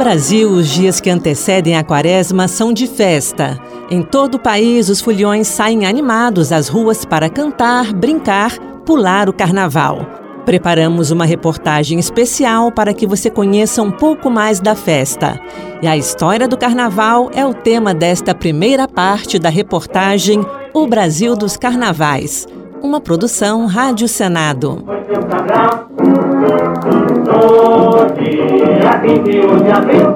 Brasil, os dias que antecedem a quaresma são de festa. Em todo o país, os foliões saem animados às ruas para cantar, brincar, pular o carnaval. Preparamos uma reportagem especial para que você conheça um pouco mais da festa. E a história do carnaval é o tema desta primeira parte da reportagem O Brasil dos Carnavais, uma produção Rádio Senado. No dia 21 de abril,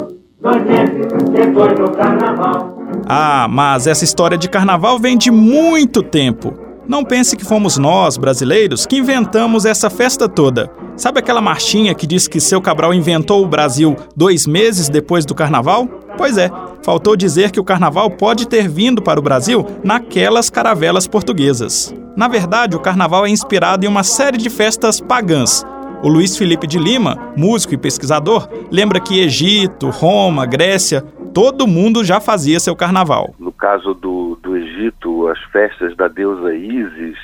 depois do carnaval. Ah, mas essa história de carnaval vem de muito tempo. Não pense que fomos nós, brasileiros, que inventamos essa festa toda. Sabe aquela marchinha que diz que seu Cabral inventou o Brasil dois meses depois do carnaval? Pois é, faltou dizer que o carnaval pode ter vindo para o Brasil naquelas caravelas portuguesas. Na verdade, o carnaval é inspirado em uma série de festas pagãs, o Luiz Felipe de Lima, músico e pesquisador, lembra que Egito, Roma, Grécia, todo mundo já fazia seu carnaval. No caso do, do Egito, as festas da deusa Ísis,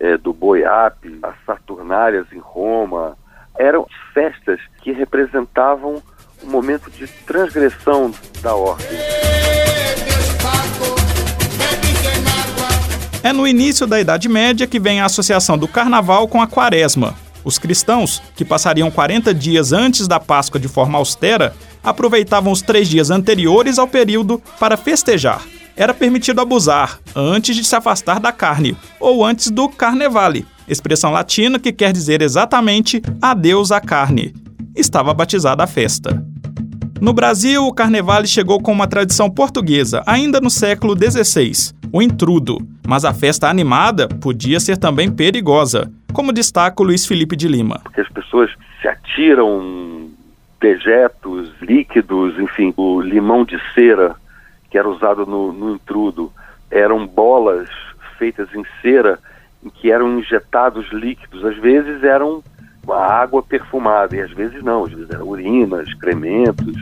é, do Boiape, as Saturnárias em Roma, eram festas que representavam um momento de transgressão da ordem. É no início da Idade Média que vem a associação do carnaval com a quaresma, os cristãos, que passariam 40 dias antes da Páscoa de forma austera, aproveitavam os três dias anteriores ao período para festejar. Era permitido abusar antes de se afastar da carne, ou antes do carnevale, expressão latina que quer dizer exatamente adeus à carne. Estava batizada a festa. No Brasil, o carnevale chegou com uma tradição portuguesa, ainda no século XVI, o intrudo. Mas a festa animada podia ser também perigosa como destaca o Luiz Felipe de Lima. Porque as pessoas se atiram dejetos, líquidos, enfim, o limão de cera que era usado no, no intrudo eram bolas feitas em cera em que eram injetados líquidos. Às vezes eram água perfumada e às vezes não, às vezes eram urinas, excrementos.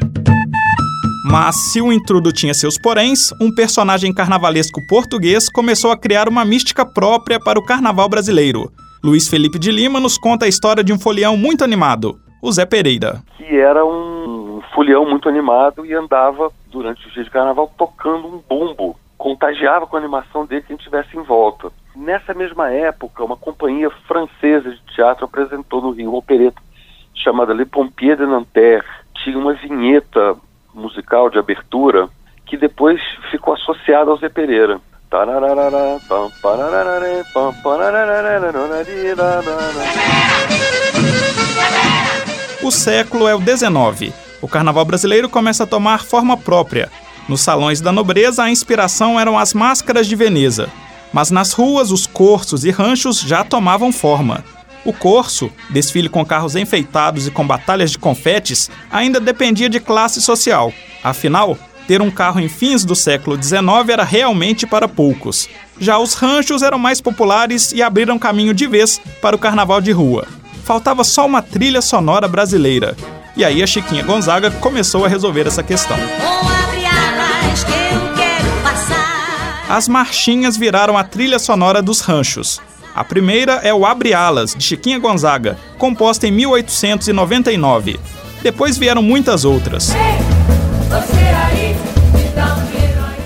Mas se o intrudo tinha seus poréns, um personagem carnavalesco português começou a criar uma mística própria para o carnaval brasileiro. Luiz Felipe de Lima nos conta a história de um folião muito animado, o Zé Pereira. Que era um folião muito animado e andava durante os dias de carnaval tocando um bumbo. Contagiava com a animação dele quem estivesse em volta. Nessa mesma época, uma companhia francesa de teatro apresentou no Rio uma opereta chamada Le Pompiers de Nanterre. Tinha uma vinheta musical de abertura que depois ficou associada ao Zé Pereira. O século é o 19. O carnaval brasileiro começa a tomar forma própria. Nos salões da nobreza, a inspiração eram as máscaras de Veneza. Mas nas ruas, os corsos e ranchos já tomavam forma. O corso, desfile com carros enfeitados e com batalhas de confetes, ainda dependia de classe social. Afinal, ter um carro em fins do século XIX era realmente para poucos. Já os ranchos eram mais populares e abriram caminho de vez para o carnaval de rua. Faltava só uma trilha sonora brasileira. E aí a Chiquinha Gonzaga começou a resolver essa questão. As marchinhas viraram a trilha sonora dos ranchos. A primeira é o Abre Alas, de Chiquinha Gonzaga, composta em 1899. Depois vieram muitas outras.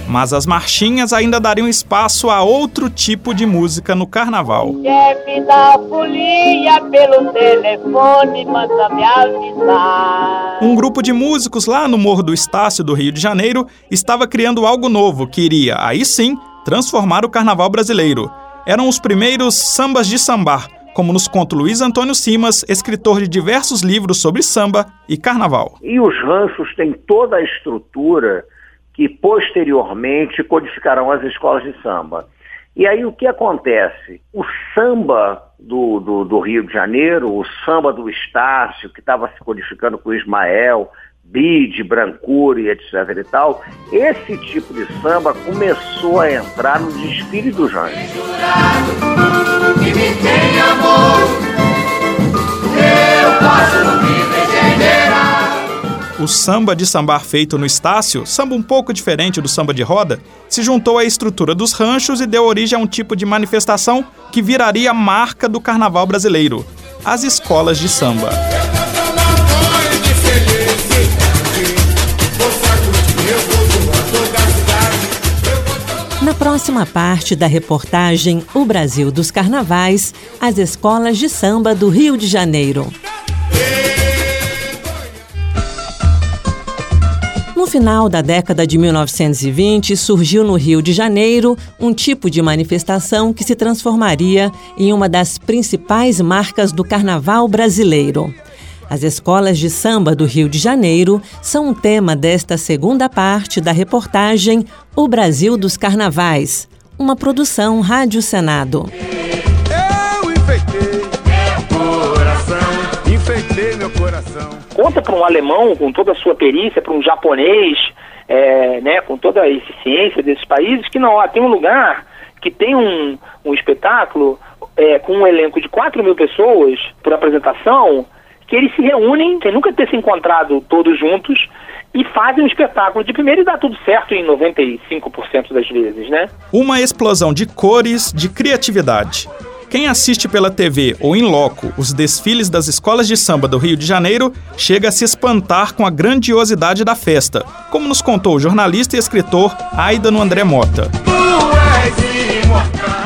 Mas as marchinhas ainda dariam espaço a outro tipo de música no carnaval. Chefe da folia pelo telefone manda me avisar. Um grupo de músicos lá no Morro do Estácio do Rio de Janeiro estava criando algo novo que iria, aí sim, transformar o carnaval brasileiro. Eram os primeiros sambas de sambar, como nos conta Luiz Antônio Simas, escritor de diversos livros sobre samba e carnaval. E os ranchos têm toda a estrutura que posteriormente codificarão as escolas de samba. E aí o que acontece? O samba do, do, do Rio de Janeiro, o samba do Estácio, que estava se codificando com o Ismael, bide, brancura etc e tal, esse tipo de samba começou a entrar no desfile do Janjo. Eu posso me o samba de sambar feito no Estácio, samba um pouco diferente do samba de roda, se juntou à estrutura dos ranchos e deu origem a um tipo de manifestação que viraria a marca do carnaval brasileiro: as escolas de samba. Próxima parte da reportagem O Brasil dos Carnavais, as escolas de samba do Rio de Janeiro. No final da década de 1920, surgiu no Rio de Janeiro um tipo de manifestação que se transformaria em uma das principais marcas do carnaval brasileiro. As escolas de samba do Rio de Janeiro são um tema desta segunda parte da reportagem O Brasil dos Carnavais, uma produção Rádio Senado. Eu enfeitei meu coração, enfeitei meu coração. Conta para um alemão com toda a sua perícia, para um japonês, é, né, com toda a eficiência desses países, que não, ó, tem um lugar que tem um, um espetáculo é, com um elenco de 4 mil pessoas por apresentação, que eles se reúnem, sem nunca ter se encontrado todos juntos, e fazem um espetáculo de primeiro e dá tudo certo em 95% das vezes, né? Uma explosão de cores, de criatividade. Quem assiste pela TV ou em loco os desfiles das escolas de samba do Rio de Janeiro chega a se espantar com a grandiosidade da festa, como nos contou o jornalista e escritor Aida André Mota.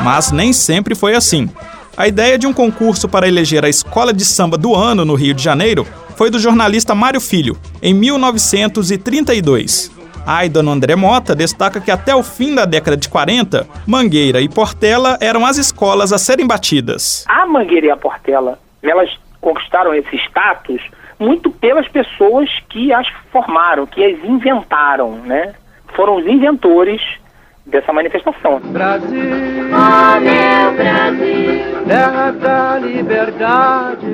Mas nem sempre foi assim. A ideia de um concurso para eleger a escola de samba do ano no Rio de Janeiro foi do jornalista Mário Filho, em 1932. Aida André Mota destaca que até o fim da década de 40, Mangueira e Portela eram as escolas a serem batidas. A Mangueira e a Portela, elas conquistaram esse status muito pelas pessoas que as formaram, que as inventaram, né? Foram os inventores dessa manifestação. Brasil, oh meu Brasil, terra da liberdade.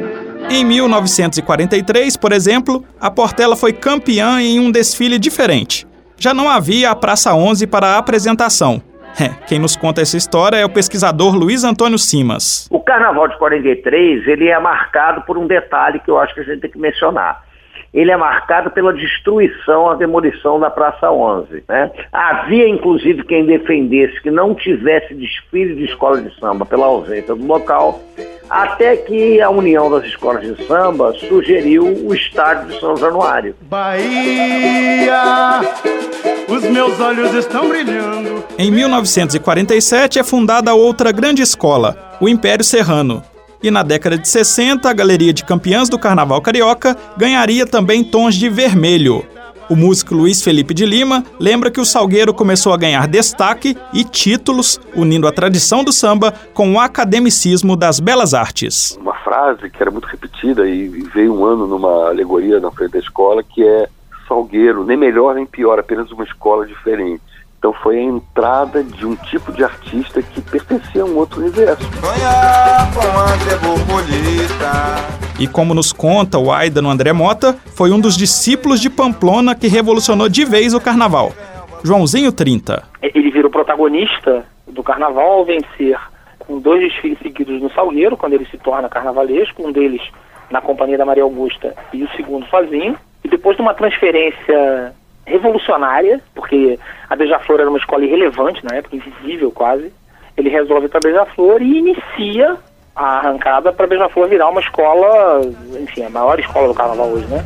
Em 1943, por exemplo, a Portela foi campeã em um desfile diferente. Já não havia a Praça 11 para a apresentação. É, quem nos conta essa história é o pesquisador Luiz Antônio Simas. O Carnaval de 43 ele é marcado por um detalhe que eu acho que a gente tem que mencionar ele é marcado pela destruição, a demolição da Praça 11. Né? Havia, inclusive, quem defendesse que não tivesse desfile de escola de samba pela ausência do local, até que a União das Escolas de Samba sugeriu o estádio de São Januário. Bahia, os meus olhos estão brilhando. Em 1947 é fundada outra grande escola, o Império Serrano, e na década de 60, a Galeria de Campeãs do Carnaval Carioca ganharia também tons de vermelho. O músico Luiz Felipe de Lima lembra que o Salgueiro começou a ganhar destaque e títulos, unindo a tradição do samba com o academicismo das belas artes. Uma frase que era muito repetida e veio um ano numa alegoria na frente da escola, que é Salgueiro, nem melhor nem pior, apenas uma escola diferente. Então foi a entrada de um tipo de artista que pertencia a um outro universo. E como nos conta o Aida no André Mota, foi um dos discípulos de Pamplona que revolucionou de vez o carnaval. Joãozinho 30. Ele virou protagonista do carnaval ao vencer com dois desfiles seguidos no Salgueiro, quando ele se torna carnavalesco, um deles na companhia da Maria Augusta e o segundo sozinho. E depois de uma transferência revolucionária, porque a Beija-Flor era uma escola irrelevante na época, invisível quase. Ele resolve para Beija-Flor e inicia a arrancada para Beija-Flor virar uma escola, enfim, a maior escola do carnaval hoje, né?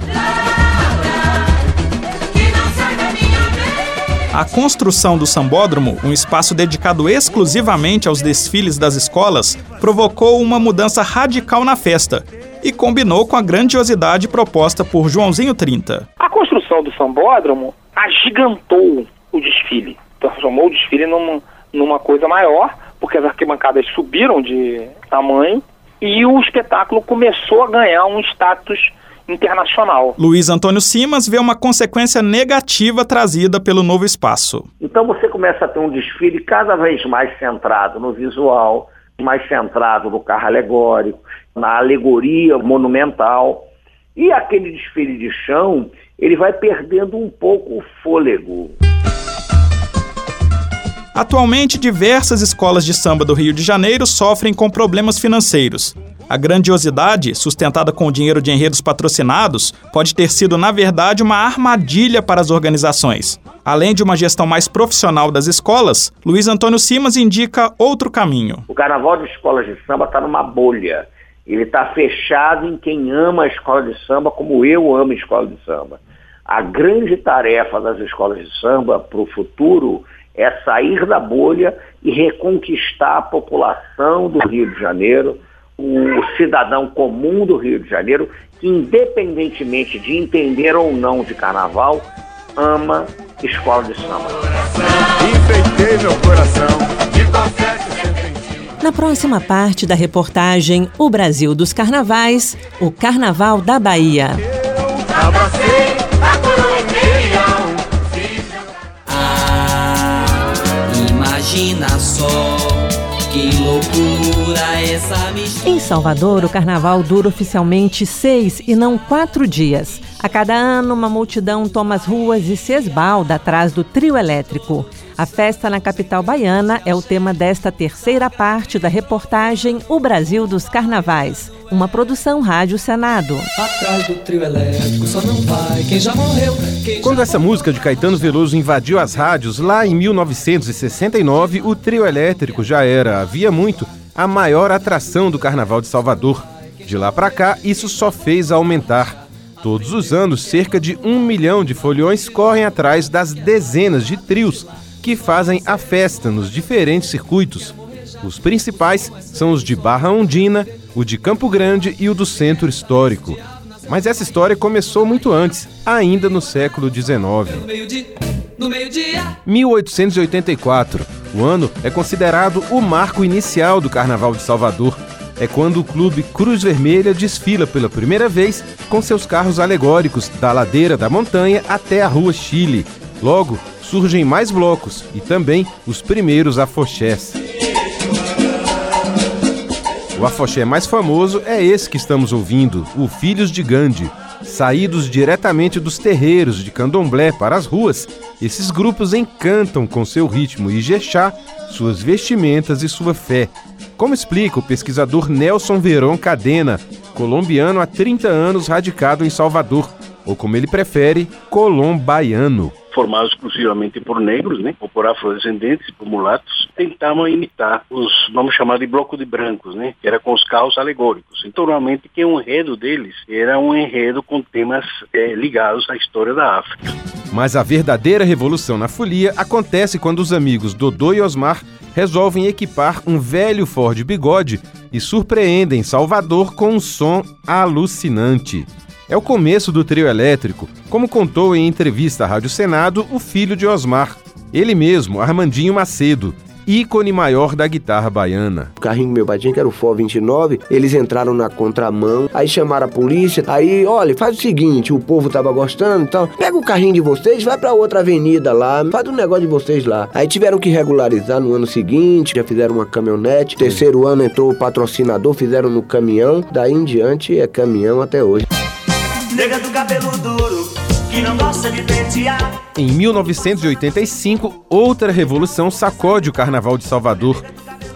A construção do Sambódromo, um espaço dedicado exclusivamente aos desfiles das escolas, provocou uma mudança radical na festa e combinou com a grandiosidade proposta por Joãozinho 30. A construção do Sambódromo agigantou o desfile, transformou o desfile numa, numa coisa maior, porque as arquibancadas subiram de tamanho e o espetáculo começou a ganhar um status internacional. Luiz Antônio Simas vê uma consequência negativa trazida pelo novo espaço. Então você começa a ter um desfile cada vez mais centrado no visual, mais centrado no carro alegórico, na alegoria monumental. E aquele desfile de chão, ele vai perdendo um pouco o fôlego. Atualmente, diversas escolas de samba do Rio de Janeiro sofrem com problemas financeiros. A grandiosidade, sustentada com o dinheiro de enredos patrocinados, pode ter sido, na verdade, uma armadilha para as organizações. Além de uma gestão mais profissional das escolas, Luiz Antônio Simas indica outro caminho. O carnaval de escolas de samba está numa bolha. Ele está fechado em quem ama a escola de samba, como eu amo a escola de samba. A grande tarefa das escolas de samba para o futuro é sair da bolha e reconquistar a população do Rio de Janeiro, o cidadão comum do Rio de Janeiro, que independentemente de entender ou não de carnaval, ama escola de samba. Enfeitei meu coração de Na próxima parte da reportagem O Brasil dos Carnavais, o Carnaval da Bahia. Ah, imagina só que loucura essa mistura. Em Salvador, o carnaval dura oficialmente seis e não quatro dias. A cada ano, uma multidão toma as ruas e se esbalda atrás do trio elétrico. A festa na capital baiana é o tema desta terceira parte da reportagem O Brasil dos Carnavais, uma produção Rádio Senado. Atrás do trio elétrico só não vai quem já morreu. Quem Quando já essa morreu. música de Caetano Veloso invadiu as rádios lá em 1969, o trio elétrico já era, havia muito, a maior atração do Carnaval de Salvador. De lá para cá, isso só fez aumentar. Todos os anos, cerca de um milhão de folhões correm atrás das dezenas de trios que fazem a festa nos diferentes circuitos. Os principais são os de Barra Ondina, o de Campo Grande e o do Centro Histórico. Mas essa história começou muito antes, ainda no século XIX. 1884. O ano é considerado o marco inicial do Carnaval de Salvador. É quando o clube Cruz Vermelha desfila pela primeira vez com seus carros alegóricos da ladeira da montanha até a Rua Chile. Logo, surgem mais blocos e também os primeiros afoxés. O afoxé mais famoso é esse que estamos ouvindo, o Filhos de Gandhi. Saídos diretamente dos terreiros de candomblé para as ruas, esses grupos encantam com seu ritmo ijexá, suas vestimentas e sua fé. Como explica o pesquisador Nelson Veron Cadena, colombiano há 30 anos radicado em Salvador, ou como ele prefere, colombaiano formados exclusivamente por negros, né, ou por afrodescendentes, por mulatos, tentavam imitar os, vamos chamar de bloco de brancos, né, que era com os carros alegóricos. Então, normalmente, que o enredo deles era um enredo com temas é, ligados à história da África. Mas a verdadeira revolução na folia acontece quando os amigos Dodô e Osmar resolvem equipar um velho Ford Bigode e surpreendem Salvador com um som alucinante. É o começo do trio elétrico, como contou em entrevista à Rádio Senado o filho de Osmar, ele mesmo, Armandinho Macedo, ícone maior da guitarra baiana. O carrinho meu pai tinha, que era o Ford 29, eles entraram na contramão, aí chamaram a polícia, aí, olha, faz o seguinte, o povo tava gostando e então, tal, pega o carrinho de vocês, vai pra outra avenida lá, faz o um negócio de vocês lá. Aí tiveram que regularizar no ano seguinte, já fizeram uma caminhonete, terceiro ano entrou o patrocinador, fizeram no caminhão, daí em diante é caminhão até hoje nega do cabelo duro, que não gosta de pentear. Em 1985, outra revolução sacode o Carnaval de Salvador.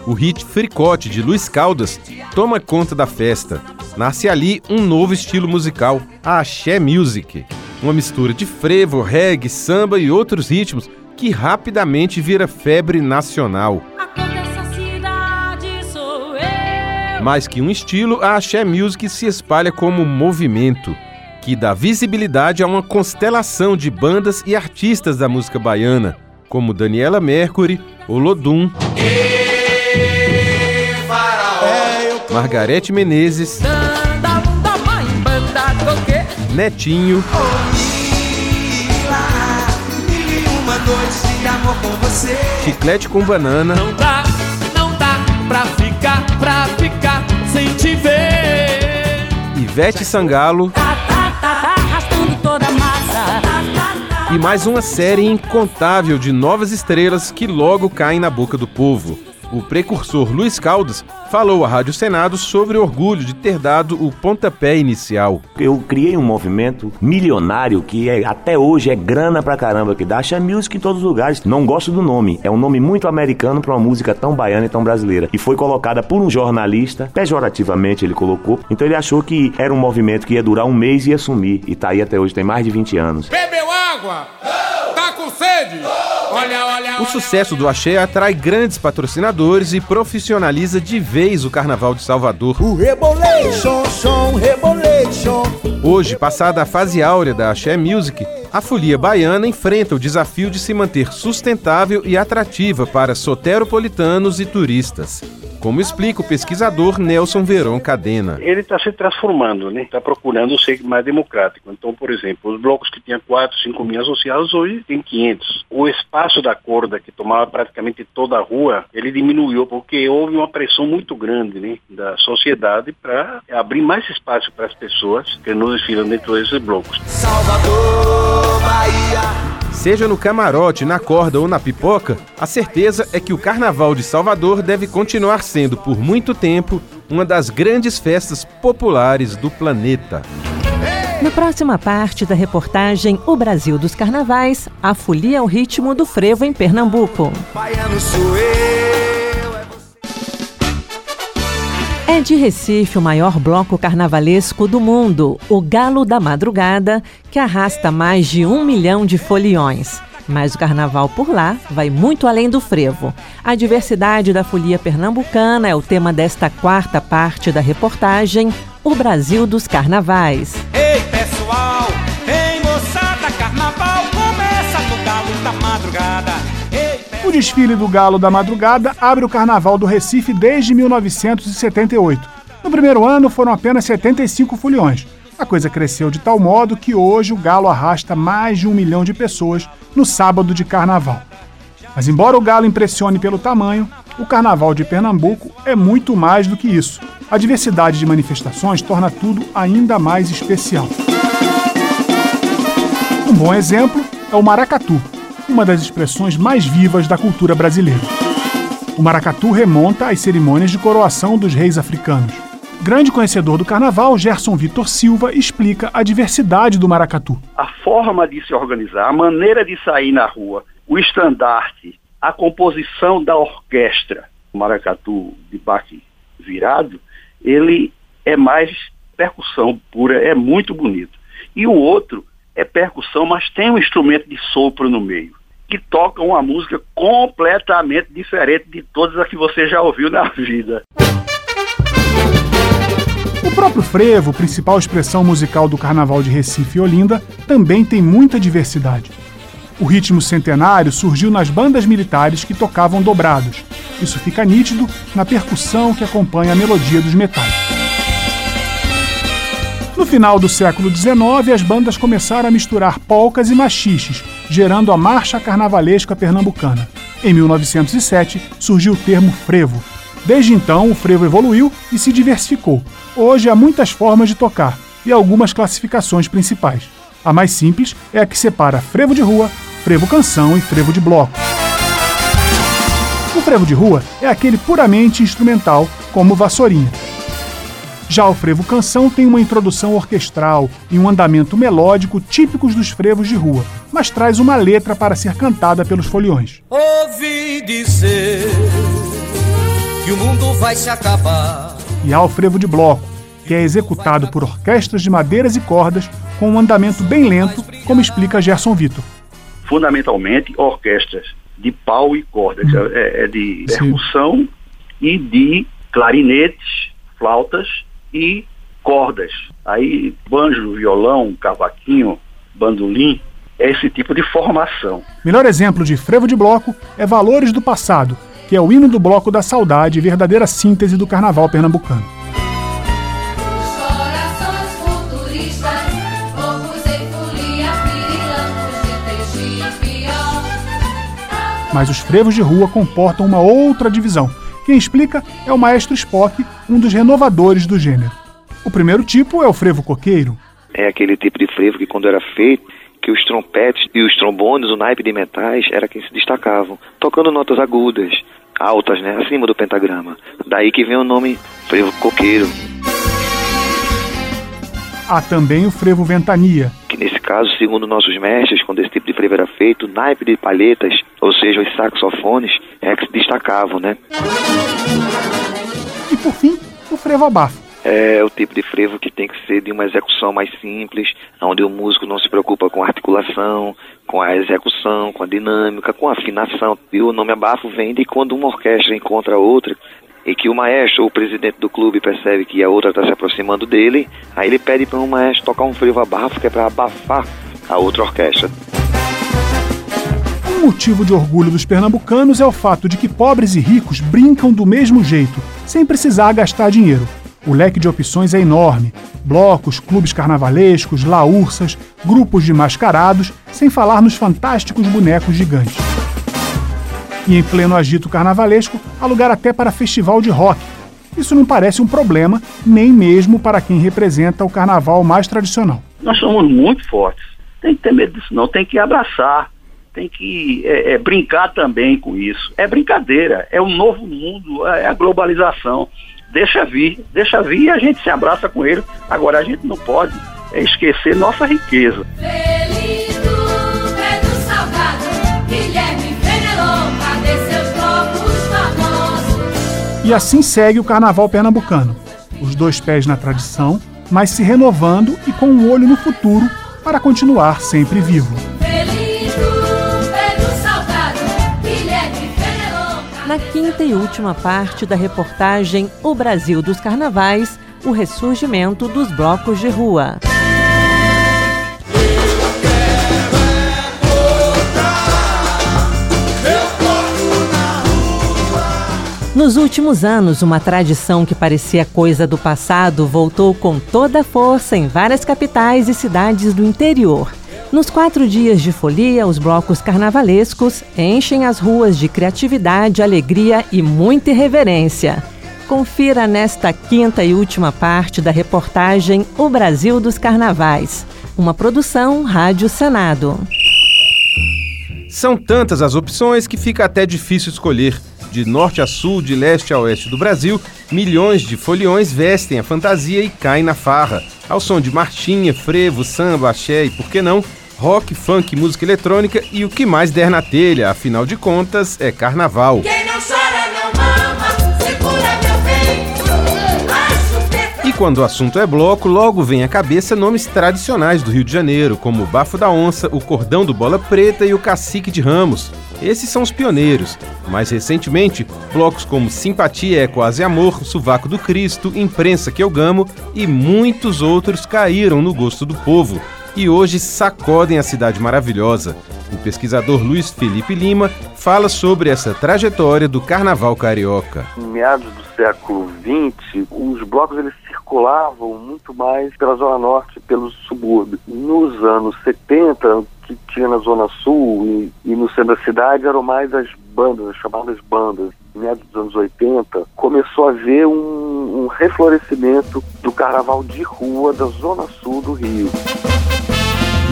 O hit Fricote de Luiz Caldas toma conta da festa. Nasce ali um novo estilo musical, a Axé Music. Uma mistura de frevo, reggae, samba e outros ritmos que rapidamente vira febre nacional. Mais que um estilo, a Axé Music se espalha como movimento que dá visibilidade a uma constelação de bandas e artistas da música baiana, como Daniela Mercury, Olodum, Margarete Menezes, Netinho, Chiclete com banana. Não dá, não dá pra ficar, pra ficar sem te ver. Ivete Sangalo. E mais uma série incontável de novas estrelas que logo caem na boca do povo. O precursor Luiz Caldas falou à Rádio Senado sobre o orgulho de ter dado o pontapé inicial. Eu criei um movimento milionário que é, até hoje é grana pra caramba que dá. Acha music em todos os lugares. Não gosto do nome. É um nome muito americano para uma música tão baiana e tão brasileira. E foi colocada por um jornalista, pejorativamente ele colocou. Então ele achou que era um movimento que ia durar um mês e ia sumir. E tá aí até hoje, tem mais de 20 anos. Bebeu água? Com sede. Olha, olha, O sucesso do axé atrai grandes patrocinadores e profissionaliza de vez o Carnaval de Salvador. O Rebolation, som, Rebolation. Hoje, passada a fase áurea da Axé Music, a folia baiana enfrenta o desafio de se manter sustentável e atrativa para soteropolitanos e turistas. Como explica o pesquisador Nelson Veron Cadena. Ele está se transformando, né? Está procurando ser mais democrático. Então, por exemplo, os blocos que tinham 4, 5 mil associados hoje tem 500. O espaço da corda, que tomava praticamente toda a rua, ele diminuiu porque houve uma pressão muito grande né, da sociedade para abrir mais espaço para as pessoas que nos desfilam dentro desses blocos. Salvador, Bahia. Seja no camarote, na corda ou na pipoca, a certeza é que o Carnaval de Salvador deve continuar sendo, por muito tempo, uma das grandes festas populares do planeta. Na próxima parte da reportagem O Brasil dos Carnavais, a folia ao ritmo do frevo em Pernambuco. Baiano sou eu. É de Recife o maior bloco carnavalesco do mundo, o Galo da Madrugada, que arrasta mais de um milhão de foliões. Mas o carnaval por lá vai muito além do frevo. A diversidade da folia pernambucana é o tema desta quarta parte da reportagem O Brasil dos Carnavais. Ei pessoal, ei moçada, carnaval começa no Galo da Madrugada. Desfile do Galo da Madrugada abre o Carnaval do Recife desde 1978. No primeiro ano foram apenas 75 foliões. A coisa cresceu de tal modo que hoje o Galo arrasta mais de um milhão de pessoas no sábado de Carnaval. Mas embora o Galo impressione pelo tamanho, o Carnaval de Pernambuco é muito mais do que isso. A diversidade de manifestações torna tudo ainda mais especial. Um bom exemplo é o maracatu, uma das expressões mais vivas da cultura brasileira. O maracatu remonta às cerimônias de coroação dos reis africanos. Grande conhecedor do carnaval, Gerson Vitor Silva explica a diversidade do maracatu. A forma de se organizar, a maneira de sair na rua, o estandarte, a composição da orquestra, o maracatu de baque virado, ele é mais percussão pura, é muito bonito. E o outro é percussão, mas tem um instrumento de sopro no meio, que toca uma música completamente diferente de todas as que você já ouviu na vida. O próprio frevo, principal expressão musical do Carnaval de Recife e Olinda, também tem muita diversidade. O ritmo centenário surgiu nas bandas militares que tocavam dobrados. Isso fica nítido na percussão que acompanha a melodia dos metais. No final do século XIX, as bandas começaram a misturar polcas e machiches, gerando a Marcha Carnavalesca Pernambucana. Em 1907, surgiu o termo frevo. Desde então, o frevo evoluiu e se diversificou. Hoje há muitas formas de tocar e algumas classificações principais. A mais simples é a que separa frevo de rua, frevo canção e frevo de bloco. O frevo de rua é aquele puramente instrumental, como vassourinha. Já o frevo canção tem uma introdução orquestral e um andamento melódico típicos dos frevos de rua, mas traz uma letra para ser cantada pelos foliões. Ouvi dizer que o mundo vai se acabar. E há o frevo de bloco, que é executado por orquestras de madeiras e cordas com um andamento bem lento, como explica Gerson Vitor. Fundamentalmente, orquestras de pau e cordas, Hum. é, é de percussão e de clarinetes, flautas e cordas. Aí, banjo, violão, cavaquinho, bandolim, é esse tipo de formação. Melhor exemplo de frevo de bloco é Valores do Passado, que é o hino do Bloco da Saudade e verdadeira síntese do carnaval pernambucano. Mas os frevos de rua comportam uma outra divisão. Quem explica é o maestro Spock, um dos renovadores do gênero. O primeiro tipo é o frevo coqueiro. É aquele tipo de frevo que quando era feito, que os trompetes e os trombones, o naipe de metais, era quem se destacavam, tocando notas agudas, altas, né, acima do pentagrama. Daí que vem o nome frevo coqueiro, Há também o frevo ventania, caso, segundo nossos mestres, quando esse tipo de frevo era feito, naipe de palhetas, ou seja, os saxofones, é que se destacavam, né? e por fim, o frevo abafo, é o tipo de frevo que tem que ser de uma execução mais simples, onde o músico não se preocupa com a articulação, com a execução, com a dinâmica, com a afinação. E o nome abafo vem de quando uma orquestra encontra outra e que o maestro o presidente do clube percebe que a outra está se aproximando dele, aí ele pede para o maestro tocar um frevo abafo que é para abafar a outra orquestra. Um motivo de orgulho dos pernambucanos é o fato de que pobres e ricos brincam do mesmo jeito, sem precisar gastar dinheiro. O leque de opções é enorme: blocos, clubes carnavalescos, laúrsas, grupos de mascarados, sem falar nos fantásticos bonecos gigantes. E em pleno agito carnavalesco, há lugar até para festival de rock. Isso não parece um problema, nem mesmo para quem representa o carnaval mais tradicional. Nós somos muito fortes. Tem que ter medo disso, não. Tem que abraçar. Tem que é, é, brincar também com isso. É brincadeira. É o um novo mundo. É a globalização. Deixa vir, deixa vir e a gente se abraça com ele. Agora a gente não pode é, esquecer nossa riqueza. Feliz E assim segue o carnaval pernambucano. Os dois pés na tradição, mas se renovando e com um olho no futuro para continuar sempre vivo. Na quinta e última parte da reportagem O Brasil dos Carnavais, o ressurgimento dos blocos de rua. Nos últimos anos, uma tradição que parecia coisa do passado voltou com toda a força em várias capitais e cidades do interior. Nos quatro dias de folia, os blocos carnavalescos enchem as ruas de criatividade, alegria e muita irreverência. Confira nesta quinta e última parte da reportagem O Brasil dos Carnavais, uma produção Rádio Senado. São tantas as opções que fica até difícil escolher. De norte a sul, de leste a oeste do Brasil, milhões de foliões vestem a fantasia e caem na farra. Ao som de marchinha, frevo, samba, axé e, por que não, rock, funk, música eletrônica e o que mais der na telha, afinal de contas, é carnaval. Quem quando o assunto é bloco, logo vem à cabeça nomes tradicionais do Rio de Janeiro, como o Bafo da Onça, o Cordão do Bola Preta e o Cacique de Ramos. Esses são os pioneiros. Mais recentemente, blocos como Simpatia é Quase Amor, Suvaco do Cristo, Imprensa que eu gamo e muitos outros caíram no gosto do povo e hoje sacodem a cidade maravilhosa. O pesquisador Luiz Felipe Lima fala sobre essa trajetória do carnaval carioca. Em meados do século XX, os blocos eles circulavam muito mais pela Zona Norte pelos subúrbios. Nos anos 70, o que tinha na Zona Sul e, e no centro da cidade eram mais as bandas, as chamadas bandas. Meados dos anos 80, começou a haver um, um reflorescimento do carnaval de rua da Zona Sul do Rio.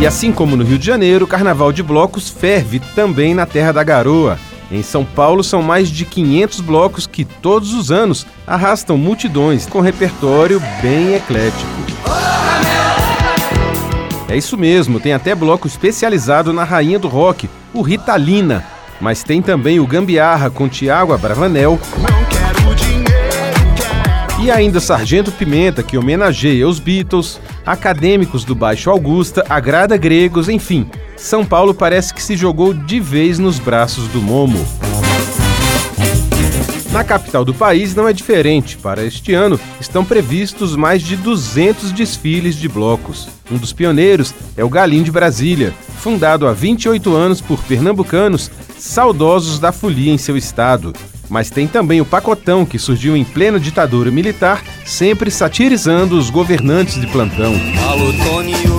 E assim como no Rio de Janeiro, o carnaval de blocos ferve também na Terra da Garoa. Em São Paulo são mais de 500 blocos que todos os anos arrastam multidões com repertório bem eclético. É isso mesmo, tem até bloco especializado na rainha do rock, o Ritalina. Mas tem também o Gambiarra com Tiago Abravanel. E ainda Sargento Pimenta, que homenageia os Beatles, acadêmicos do Baixo Augusta, agrada gregos, enfim. São Paulo parece que se jogou de vez nos braços do Momo. Na capital do país não é diferente. Para este ano estão previstos mais de 200 desfiles de blocos. Um dos pioneiros é o Galim de Brasília, fundado há 28 anos por pernambucanos saudosos da folia em seu estado. Mas tem também o Pacotão, que surgiu em plena ditadura militar, sempre satirizando os governantes de plantão. Alô, Tony,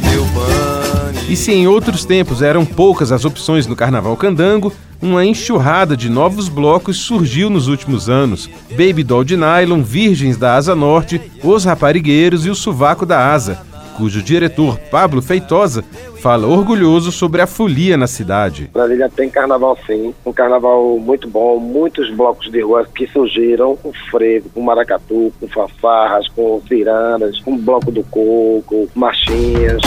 deu pane. E se em outros tempos eram poucas as opções no Carnaval Candango, uma enxurrada de novos blocos surgiu nos últimos anos. Baby Doll de Nylon, Virgens da Asa Norte, Os Raparigueiros e o Suvaco da Asa, cujo diretor Pablo Feitosa fala orgulhoso sobre a folia na cidade. Brasília tem carnaval sim, um carnaval muito bom, muitos blocos de rua que surgiram com frevo, com maracatu, com fanfarras, com cirandas, com bloco do coco, marchinhas.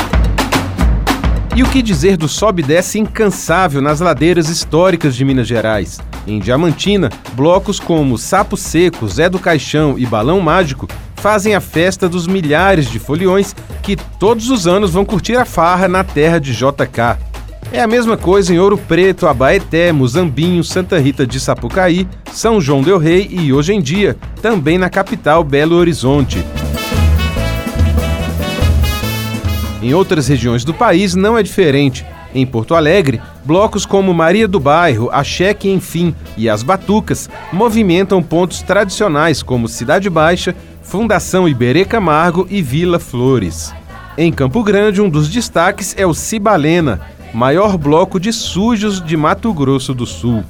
E o que dizer do sobe e desce incansável nas ladeiras históricas de Minas Gerais? Em Diamantina, blocos como Sapo Seco, Zé do Caixão e Balão Mágico fazem a festa dos milhares de foliões que todos os anos vão curtir a farra na terra de JK. É a mesma coisa em Ouro Preto, Abaeté, Muzambinho, Santa Rita de Sapucaí, São João del Rei e, hoje em dia, também na capital Belo Horizonte. Em outras regiões do país não é diferente. Em Porto Alegre, blocos como Maria do Bairro, a Cheque Enfim e as Batucas movimentam pontos tradicionais como Cidade Baixa, Fundação Iberê Camargo e Vila Flores. Em Campo Grande, um dos destaques é o Cibalena, maior bloco de sujos de Mato Grosso do Sul.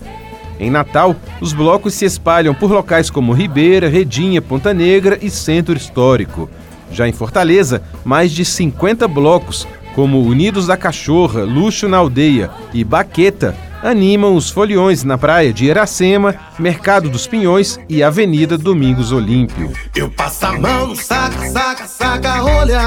Em Natal, os blocos se espalham por locais como Ribeira, Redinha, Ponta Negra e Centro Histórico. Já em Fortaleza, mais de 50 blocos, como Unidos da Cachorra, Luxo na Aldeia e Baqueta, animam os foliões na praia de Iracema, Mercado dos Pinhões e Avenida Domingos Olímpio. Eu passo a mão, saca, saca, saca, olha.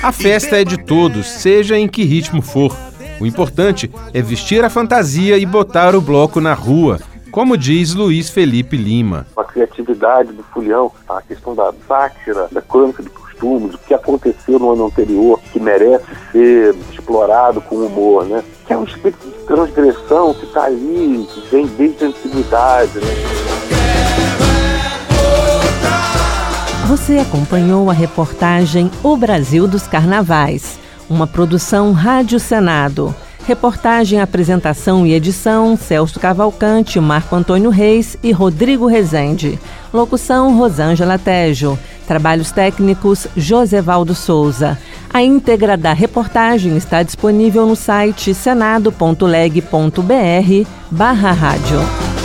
A festa é de todos, seja em que ritmo for. O importante é vestir a fantasia e botar o bloco na rua, como diz Luiz Felipe Lima. A criatividade do folião, a questão da sátira, da crônica de costumes, o que aconteceu no ano anterior, que merece ser explorado com humor, né? Que é um espírito de transgressão que está ali, que vem desde a antiguidade, né? Você acompanhou a reportagem O Brasil dos Carnavais, uma produção Rádio Senado. Reportagem, apresentação e edição: Celso Cavalcante, Marco Antônio Reis e Rodrigo Rezende. Locução: Rosângela Tejo. Trabalhos técnicos: Josevaldo Souza. A íntegra da reportagem está disponível no site senado.leg.br/barra rádio.